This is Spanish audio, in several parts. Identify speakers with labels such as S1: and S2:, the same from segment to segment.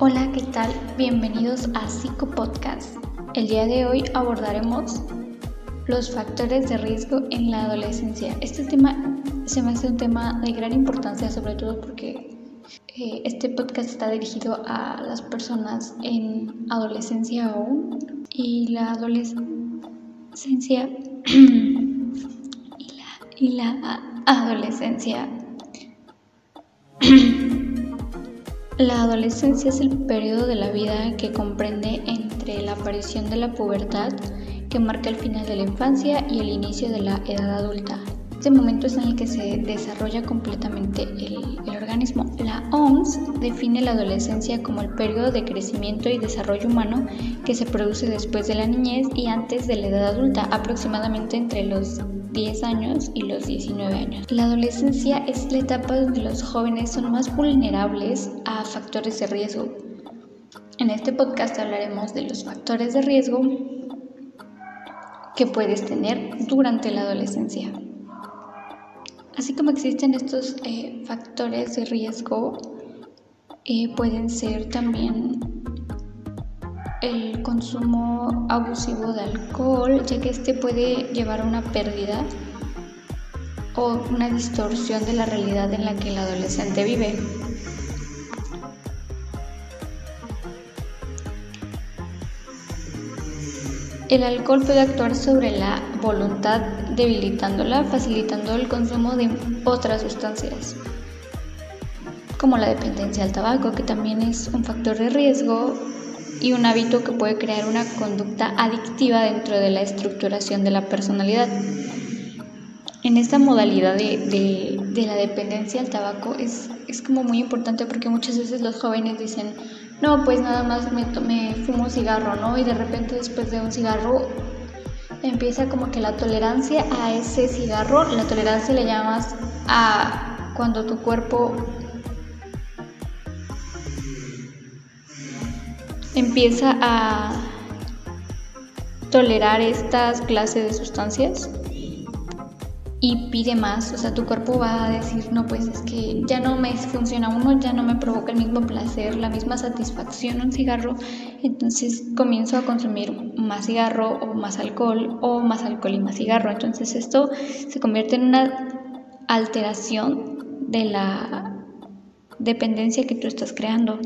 S1: Hola, ¿qué tal? Bienvenidos a Psico Podcast. El día de hoy abordaremos los factores de riesgo en la adolescencia. Este tema se me hace un tema de gran importancia, sobre todo porque eh, este podcast está dirigido a las personas en adolescencia aún y la adolescencia y la adolescencia La adolescencia es el periodo de la vida que comprende entre la aparición de la pubertad, que marca el final de la infancia, y el inicio de la edad adulta. Este momento es en el que se desarrolla completamente el, organismo. La OMS define la adolescencia como el periodo de crecimiento y desarrollo humano que se produce después de la niñez y antes de la edad adulta, aproximadamente entre los 10 años y los 19 años. La adolescencia es la etapa donde los jóvenes son más vulnerables a factores de riesgo. En este podcast hablaremos de los factores de riesgo que puedes tener durante la adolescencia. Así como existen estos eh, factores de riesgo, eh, pueden ser también el consumo abusivo de alcohol, ya que este puede llevar a una pérdida o una distorsión de la realidad en la que el adolescente vive. El alcohol puede actuar sobre la voluntad debilitándola, facilitando el consumo de otras sustancias, como la dependencia al tabaco, que también es un factor de riesgo y un hábito que puede crear una conducta adictiva dentro de la estructuración de la personalidad. En esta modalidad de, la dependencia al tabaco es, es, como muy importante porque muchas veces los jóvenes dicen, no, pues nada más me, me fumo un cigarro, ¿no? Y de repente después de un cigarro empieza como que la tolerancia a ese cigarro, la tolerancia le llamas a cuando tu cuerpo empieza a tolerar estas clases de sustancias y pide más, o sea, tu cuerpo va a decir, no, pues es que ya no me funciona uno, ya no me provoca el mismo placer, la misma satisfacción un cigarro, entonces comienzo a consumir más cigarro o más alcohol o más alcohol y más cigarro, entonces esto se convierte en una alteración de la dependencia que tú estás creando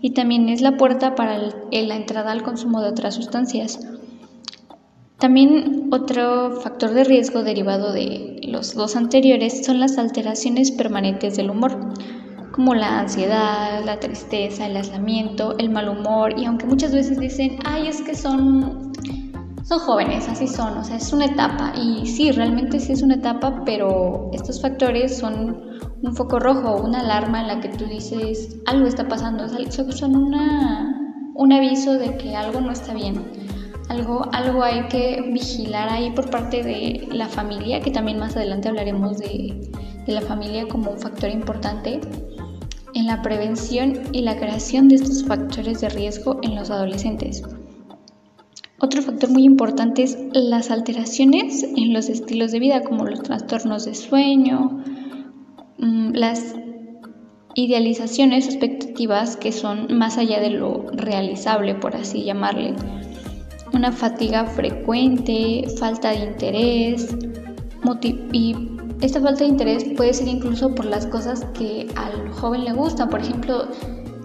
S1: y también es la puerta para la entrada al consumo de otras sustancias. También otro factor de riesgo derivado de los dos anteriores son las alteraciones permanentes del humor, como la ansiedad, la tristeza, el aislamiento, el mal humor y aunque muchas veces dicen, ay, es que son, son jóvenes, así son, o sea, es una etapa y sí, realmente sí es una etapa, pero estos factores son un foco rojo, una alarma en la que tú dices, algo está pasando, son una, un aviso de que algo no está bien algo, algo hay que vigilar ahí por parte de la familia, que también más adelante hablaremos de, la familia como un factor importante en la prevención y la creación de estos factores de riesgo en los adolescentes. Otro factor muy importante es las alteraciones en los estilos de vida, como los trastornos de sueño, las idealizaciones expectativas que son más allá de lo realizable, por así llamarle, una fatiga frecuente, falta de interés y esta falta de interés puede ser incluso por las cosas que al joven le gustan. Por ejemplo,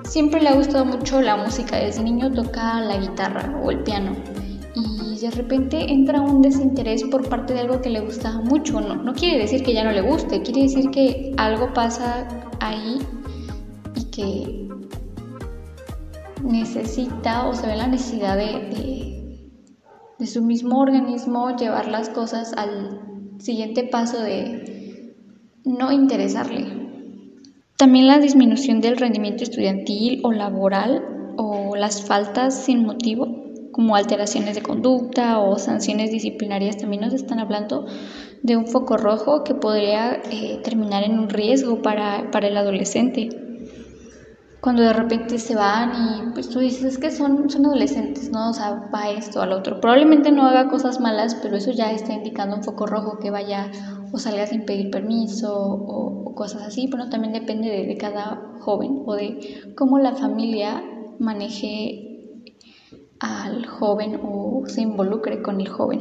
S1: siempre le ha gustado mucho la música, desde niño toca la guitarra o el piano de repente entra un desinterés por parte de algo que le gusta mucho. No, no quiere decir que ya no le guste, quiere decir que algo pasa ahí y que necesita o se ve la necesidad de de su mismo organismo llevar las cosas al siguiente paso de no interesarle. También la disminución del rendimiento estudiantil o laboral o las faltas sin motivo, como alteraciones de conducta o sanciones disciplinarias, también nos están hablando de un foco rojo que podría eh, terminar en un riesgo para, para el adolescente cuando de repente se van y pues tú dices que son, son adolescentes, ¿no? O sea, va esto al otro. Probablemente no haga cosas malas, pero eso ya está indicando un foco rojo que vaya o salga sin pedir permiso o, cosas así, pero también depende de, cada joven o de cómo la familia maneje al joven o se involucre con el joven.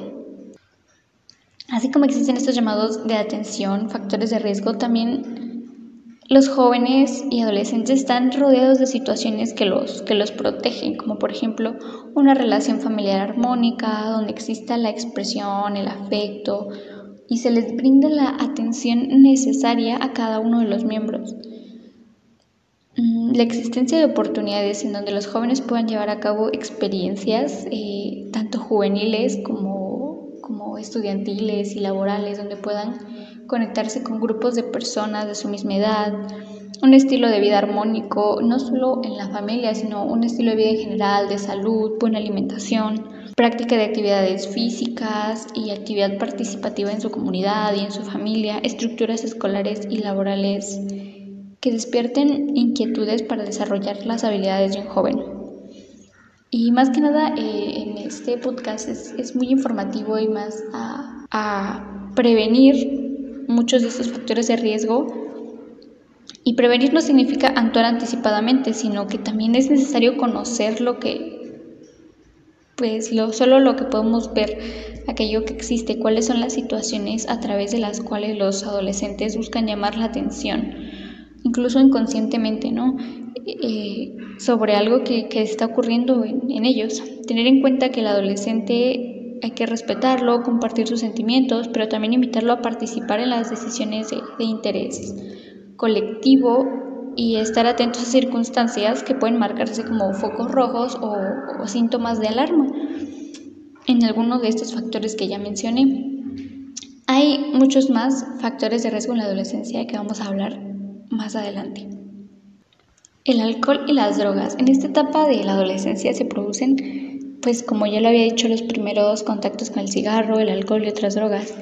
S1: Así como existen estos llamados de atención, factores de riesgo, también los jóvenes y adolescentes están rodeados de situaciones que los, que los protegen, como por ejemplo una relación familiar armónica, donde exista la expresión, el afecto y se les brinda la atención necesaria a cada uno de los miembros. La existencia de oportunidades en donde los jóvenes puedan llevar a cabo experiencias, eh, tanto juveniles como, como estudiantiles y laborales, donde puedan conectarse con grupos de personas de su misma edad, un estilo de vida armónico, no solo en la familia, sino un estilo de vida en general, de salud, buena alimentación, práctica de actividades físicas y actividad participativa en su comunidad y en su familia, estructuras escolares y laborales que despierten inquietudes para desarrollar las habilidades de un joven. Y más que nada, eh, en este podcast es, muy informativo y más a, a prevenir muchos de estos factores de riesgo. Y prevenir no significa actuar anticipadamente, sino que también es necesario conocer lo que, pues lo, solo lo que podemos ver, aquello que existe, cuáles son las situaciones a través de las cuales los adolescentes buscan llamar la atención, incluso inconscientemente, ¿no? Eh, sobre algo que, está ocurriendo en, en ellos. Tener en cuenta que el adolescente hay que respetarlo, compartir sus sentimientos, pero también invitarlo a participar en las decisiones de, interés colectivo y estar atentos a circunstancias que pueden marcarse como focos rojos o, o síntomas de alarma. En algunos de estos factores que ya mencioné, hay muchos más factores de riesgo en la adolescencia que vamos a hablar más adelante. El alcohol y las drogas. En esta etapa de la adolescencia se producen pues como ya lo había dicho, los primeros contactos con el cigarro, el alcohol y otras drogas.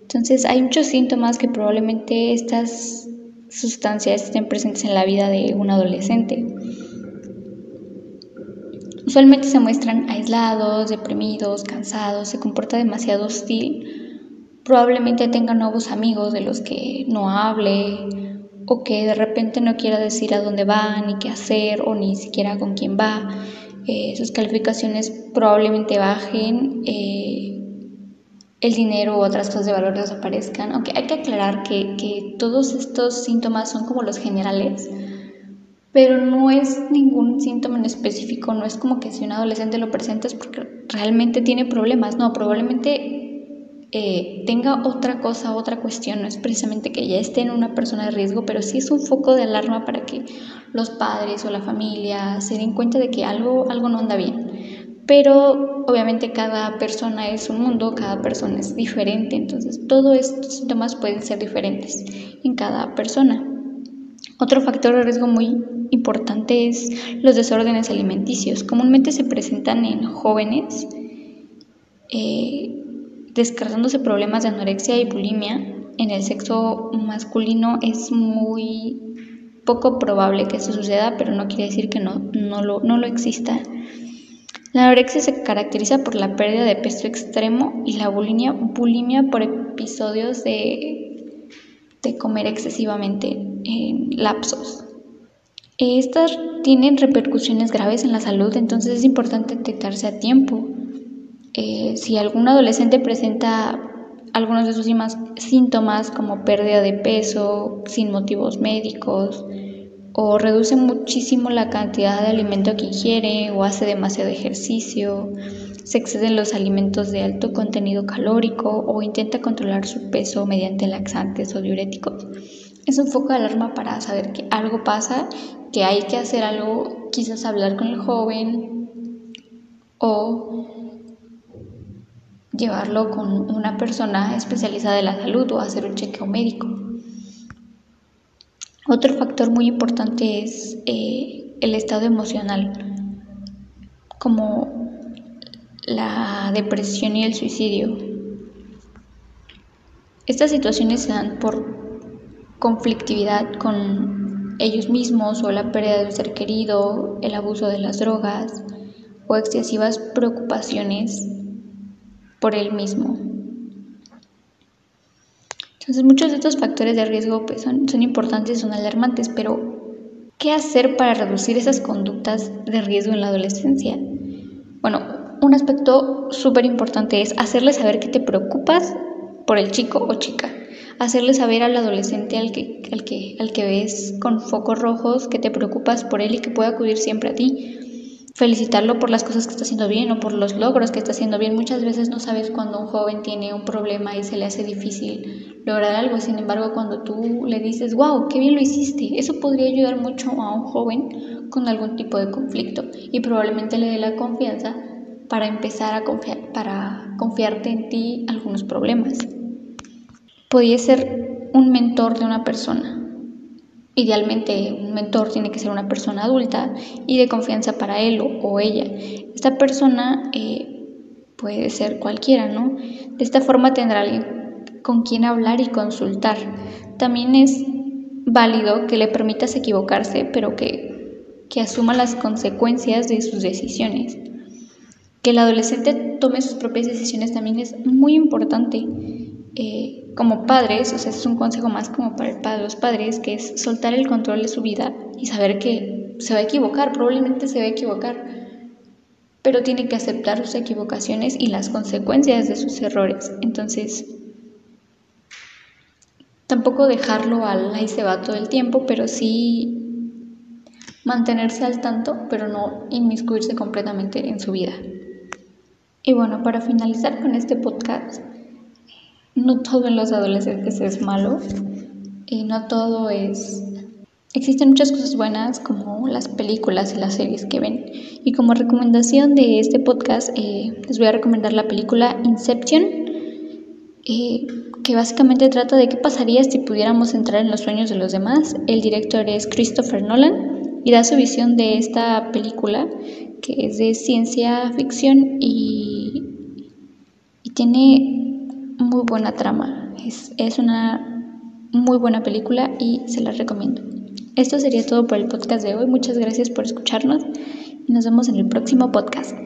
S1: Entonces hay muchos síntomas que probablemente estas sustancias estén presentes en la vida de un adolescente. Usualmente se muestran aislados, deprimidos, cansados, se comporta demasiado hostil, probablemente tenga nuevos amigos de los que no hable o que de repente no quiera decir a dónde va, ni qué hacer o ni siquiera con quién va eh, sus calificaciones probablemente bajen, eh, el dinero u otras cosas de valor desaparezcan. Aunque hay que aclarar que, que todos estos síntomas son como los generales, pero no es ningún síntoma en específico, no es como que si un adolescente lo presenta es porque realmente tiene problemas, no, probablemente eh, tenga otra cosa, otra cuestión, no es precisamente que ya esté en una persona de riesgo, pero sí es un foco de alarma para que los padres o la familia se den cuenta de que algo, algo no anda bien. Pero obviamente cada persona es un mundo, cada persona es diferente, entonces todos estos síntomas pueden ser diferentes en cada persona. Otro factor de riesgo muy importante es los desórdenes alimenticios. Comúnmente se presentan en jóvenes eh, descartándose problemas de anorexia y bulimia en el sexo masculino es muy poco probable que eso suceda, pero no quiere decir que no, no, lo, no lo exista. La anorexia se caracteriza por la pérdida de peso extremo y la bulimia, bulimia por episodios de, de comer excesivamente en lapsos. Estas tienen repercusiones graves en la salud, entonces es importante detectarse a tiempo. Eh, si algún adolescente presenta algunos de sus síntomas como pérdida de peso sin motivos médicos o reduce muchísimo la cantidad de alimento que ingiere o hace demasiado ejercicio, se exceden los alimentos de alto contenido calórico o intenta controlar su peso mediante laxantes o diuréticos. Es un foco de alarma para saber que algo pasa, que hay que hacer algo, quizás hablar con el joven o llevarlo con una persona especializada en la salud o hacer un chequeo médico. Otro factor muy importante es eh, el estado emocional, como la depresión y el suicidio. Estas situaciones se dan por conflictividad con ellos mismos o la pérdida de un ser querido, el abuso de las drogas o excesivas preocupaciones por él mismo. Entonces muchos de estos factores de riesgo pues, son, son importantes, son alarmantes, pero ¿qué hacer para reducir esas conductas de riesgo en la adolescencia? Bueno, un aspecto súper importante es hacerle saber que te preocupas por el chico o chica. Hacerle saber al adolescente al que, al que, al que ves con focos rojos que te preocupas por él y que puede acudir siempre a ti felicitarlo por las cosas que está haciendo bien o por los logros que está haciendo bien. Muchas veces no sabes cuando un joven tiene un problema y se le hace difícil lograr algo. Sin embargo, cuando tú le dices, wow, qué bien lo hiciste, eso podría ayudar mucho a un joven con algún tipo de conflicto y probablemente le dé la confianza para empezar a confiar, para confiarte en ti algunos problemas. Podría ser un mentor de una persona, Idealmente un mentor tiene que ser una persona adulta y de confianza para él o, ella. Esta persona eh, puede ser cualquiera, ¿no? De esta forma tendrá alguien con quien hablar y consultar. También es válido que le permitas equivocarse, pero que, que asuma las consecuencias de sus decisiones. Que el adolescente tome sus propias decisiones también es muy importante. Eh, como padres, o sea, es un consejo más como para padre, los padres, que es soltar el control de su vida y saber que se va a equivocar, probablemente se va a equivocar, pero tiene que aceptar sus equivocaciones y las consecuencias de sus errores. Entonces, tampoco dejarlo al ahí se va todo el tiempo, pero sí mantenerse al tanto, pero no inmiscuirse completamente en su vida. Y bueno, para finalizar con este podcast, no todo en los adolescentes es malo y no todo es... Existen muchas cosas buenas como las películas y las series que ven. Y como recomendación de este podcast eh, les voy a recomendar la película Inception, eh, que básicamente trata de qué pasaría si pudiéramos entrar en los sueños de los demás. El director es Christopher Nolan y da su visión de esta película que es de ciencia ficción y, y tiene muy buena trama. Es, es una muy buena película y se la recomiendo. Esto sería todo por el podcast de hoy. Muchas gracias por escucharnos y nos vemos en el próximo podcast.